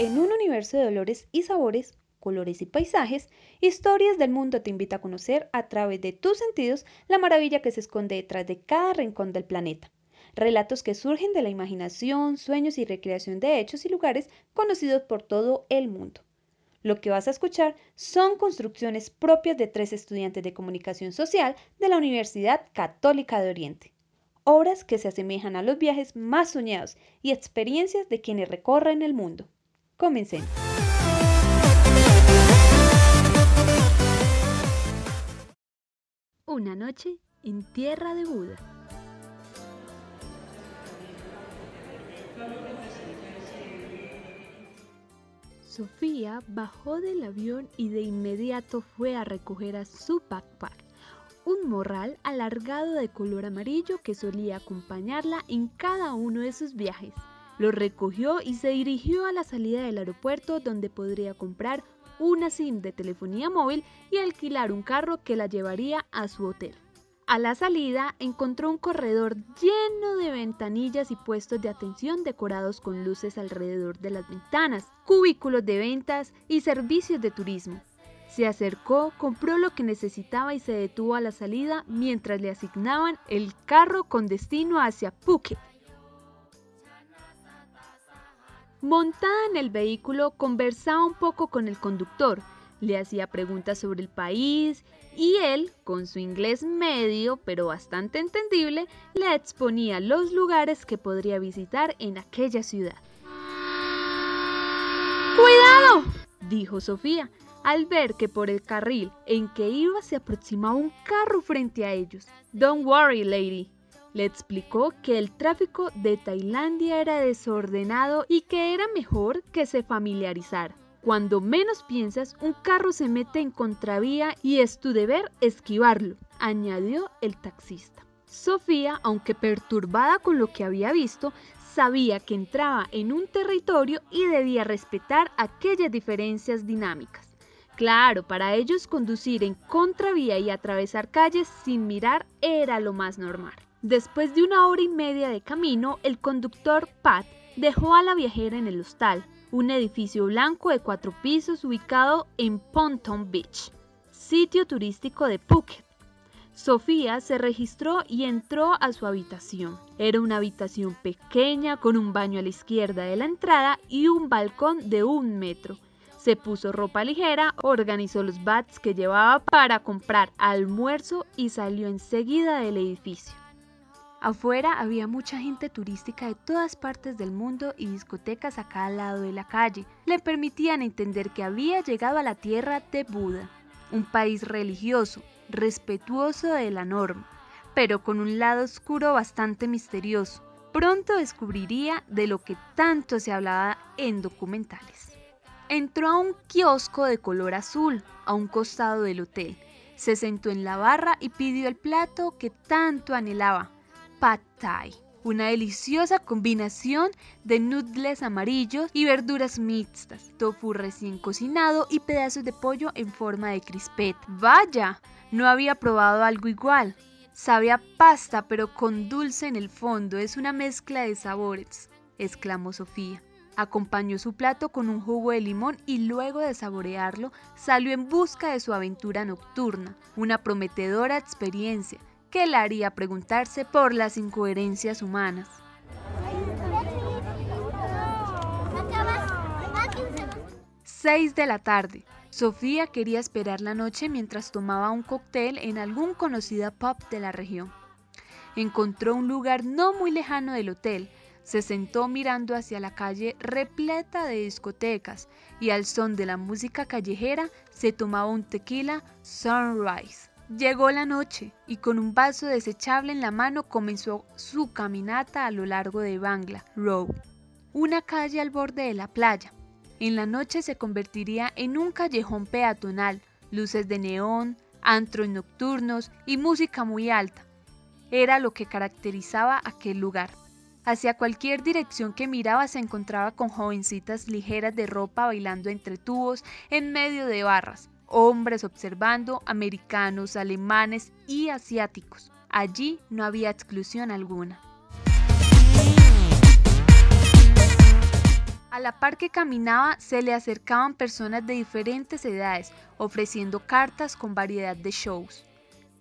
En un universo de olores y sabores, colores y paisajes, Historias del Mundo te invita a conocer a través de tus sentidos la maravilla que se esconde detrás de cada rincón del planeta. Relatos que surgen de la imaginación, sueños y recreación de hechos y lugares conocidos por todo el mundo. Lo que vas a escuchar son construcciones propias de tres estudiantes de comunicación social de la Universidad Católica de Oriente. Obras que se asemejan a los viajes más soñados y experiencias de quienes recorren el mundo. Comencemos. Una noche en tierra de Buda. Sofía bajó del avión y de inmediato fue a recoger a su backpack, un morral alargado de color amarillo que solía acompañarla en cada uno de sus viajes. Lo recogió y se dirigió a la salida del aeropuerto donde podría comprar una SIM de telefonía móvil y alquilar un carro que la llevaría a su hotel. A la salida encontró un corredor lleno de ventanillas y puestos de atención decorados con luces alrededor de las ventanas, cubículos de ventas y servicios de turismo. Se acercó, compró lo que necesitaba y se detuvo a la salida mientras le asignaban el carro con destino hacia Phuket. Montada en el vehículo, conversaba un poco con el conductor, le hacía preguntas sobre el país y él, con su inglés medio pero bastante entendible, le exponía los lugares que podría visitar en aquella ciudad. ¡Cuidado! dijo Sofía, al ver que por el carril en que iba se aproximaba un carro frente a ellos. Don't worry, lady, le explicó que el tráfico de Tailandia era desordenado y que era mejor que se familiarizara. Cuando menos piensas, un carro se mete en contravía y es tu deber esquivarlo, añadió el taxista. Sofía, aunque perturbada con lo que había visto, sabía que entraba en un territorio y debía respetar aquellas diferencias dinámicas. Claro, para ellos conducir en contravía y atravesar calles sin mirar era lo más normal. Después de una hora y media de camino, el conductor Pat dejó a la viajera en el hostal, un edificio blanco de cuatro pisos ubicado en Ponton Beach, sitio turístico de Phuket. Sofía se registró y entró a su habitación. Era una habitación pequeña con un baño a la izquierda de la entrada y un balcón de un metro. Se puso ropa ligera, organizó los bats que llevaba para comprar almuerzo y salió enseguida del edificio. Afuera había mucha gente turística de todas partes del mundo y discotecas a cada lado de la calle. Le permitían entender que había llegado a la tierra de Buda, un país religioso, respetuoso de la norma, pero con un lado oscuro bastante misterioso. Pronto descubriría de lo que tanto se hablaba en documentales. Entró a un kiosco de color azul, a un costado del hotel. Se sentó en la barra y pidió el plato que tanto anhelaba, Pad Thai, una deliciosa combinación de noodles amarillos y verduras mixtas, tofu recién cocinado y pedazos de pollo en forma de crispet. ¡Vaya! No había probado algo igual. Sabía pasta pero con dulce en el fondo, es una mezcla de sabores, exclamó Sofía. Acompañó su plato con un jugo de limón y luego de saborearlo salió en busca de su aventura nocturna, una prometedora experiencia que la haría preguntarse por las incoherencias humanas. Seis de la tarde. Sofía quería esperar la noche mientras tomaba un cóctel en algún conocida pub de la región. Encontró un lugar no muy lejano del hotel, se sentó mirando hacia la calle repleta de discotecas y al son de la música callejera se tomaba un tequila Sunrise. Llegó la noche y con un vaso desechable en la mano comenzó su caminata a lo largo de Bangla Road, una calle al borde de la playa. En la noche se convertiría en un callejón peatonal, luces de neón, antros nocturnos y música muy alta. Era lo que caracterizaba aquel lugar. Hacia cualquier dirección que miraba se encontraba con jovencitas ligeras de ropa bailando entre tubos en medio de barras, hombres observando, americanos, alemanes y asiáticos. Allí no había exclusión alguna. A la par que caminaba se le acercaban personas de diferentes edades ofreciendo cartas con variedad de shows.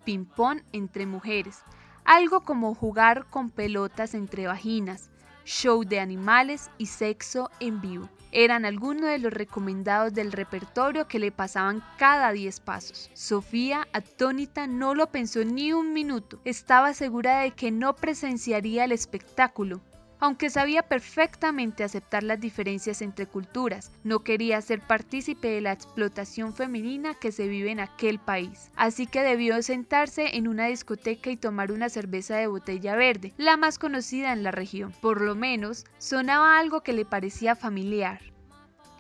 Ping-pong entre mujeres, algo como jugar con pelotas entre vaginas, show de animales y sexo en vivo. Eran algunos de los recomendados del repertorio que le pasaban cada 10 pasos. Sofía, atónita, no lo pensó ni un minuto. Estaba segura de que no presenciaría el espectáculo, aunque sabía perfectamente aceptar las diferencias entre culturas, no quería ser partícipe de la explotación femenina que se vive en aquel país. Así que debió sentarse en una discoteca y tomar una cerveza de botella verde, la más conocida en la región. Por lo menos, sonaba algo que le parecía familiar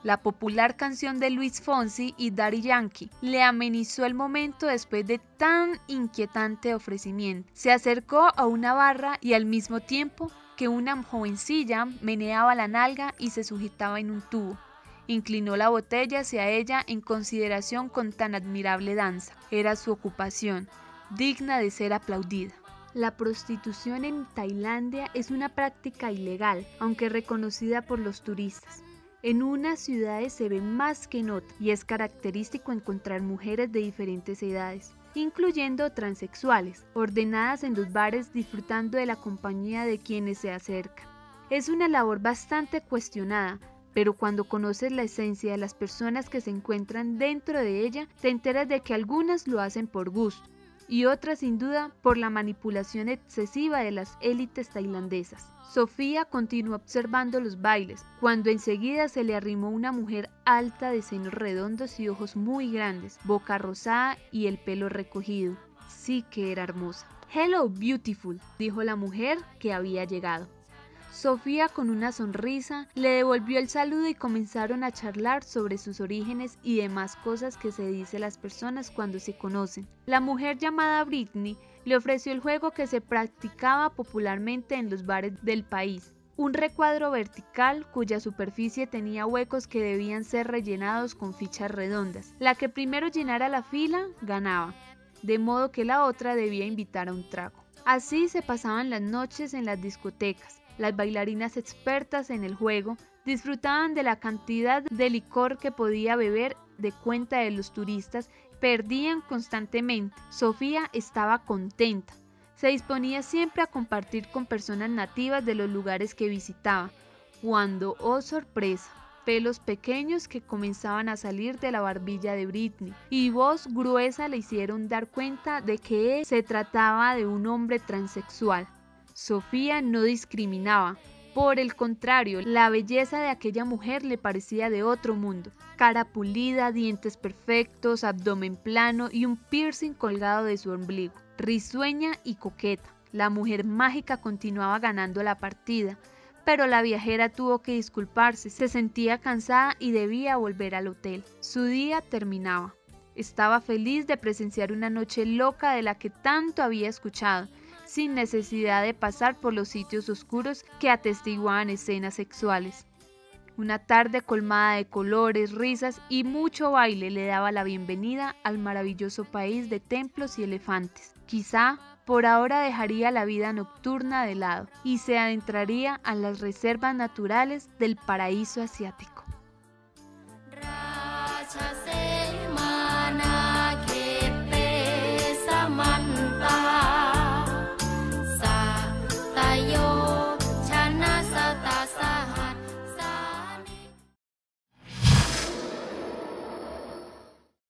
la popular canción de Luis Fonsi y Daddy Yankee, le amenizó el momento después de tan inquietante ofrecimiento. Se acercó a una barra y al mismo tiempo que una jovencilla meneaba la nalga y se sujetaba en un tubo. Inclinó la botella hacia ella en consideración con tan admirable danza. Era su ocupación, digna de ser aplaudida. La prostitución en Tailandia es una práctica ilegal, aunque reconocida por los turistas. En unas ciudades se ve más que en otras y es característico encontrar mujeres de diferentes edades incluyendo transexuales, ordenadas en los bares disfrutando de la compañía de quienes se acercan. Es una labor bastante cuestionada, pero cuando conoces la esencia de las personas que se encuentran dentro de ella, te enteras de que algunas lo hacen por gusto y otras sin duda por la manipulación excesiva de las élites tailandesas. Sofía continuó observando los bailes, cuando enseguida se le arrimó una mujer alta de senos redondos y ojos muy grandes, boca rosada y el pelo recogido. Sí que era hermosa. Hello, beautiful, dijo la mujer que había llegado. Sofía con una sonrisa le devolvió el saludo y comenzaron a charlar sobre sus orígenes y demás cosas que se dice las personas cuando se conocen. La mujer llamada Britney le ofreció el juego que se practicaba popularmente en los bares del país, un recuadro vertical cuya superficie tenía huecos que debían ser rellenados con fichas redondas. La que primero llenara la fila ganaba, de modo que la otra debía invitar a un trago. Así se pasaban las noches en las discotecas. Las bailarinas expertas en el juego disfrutaban de la cantidad de licor que podía beber de cuenta de los turistas perdían constantemente. Sofía estaba contenta. Se disponía siempre a compartir con personas nativas de los lugares que visitaba, cuando, oh sorpresa, pelos pequeños que comenzaban a salir de la barbilla de Britney y voz gruesa le hicieron dar cuenta de que se trataba de un hombre transexual. Sofía no discriminaba, por el contrario, la belleza de aquella mujer le parecía de otro mundo. Cara pulida, dientes perfectos, abdomen plano y un piercing colgado de su ombligo. Risueña y coqueta. La mujer mágica continuaba ganando la partida, pero la viajera tuvo que disculparse, se sentía cansada y debía volver al hotel. Su día terminaba. Estaba feliz de presenciar una noche loca de la que tanto había escuchado sin necesidad de pasar por los sitios oscuros que atestiguaban escenas sexuales. Una tarde colmada de colores, risas y mucho baile le daba la bienvenida al maravilloso país de templos y elefantes. Quizá por ahora dejaría la vida nocturna de lado y se adentraría a las reservas naturales del paraíso asiático.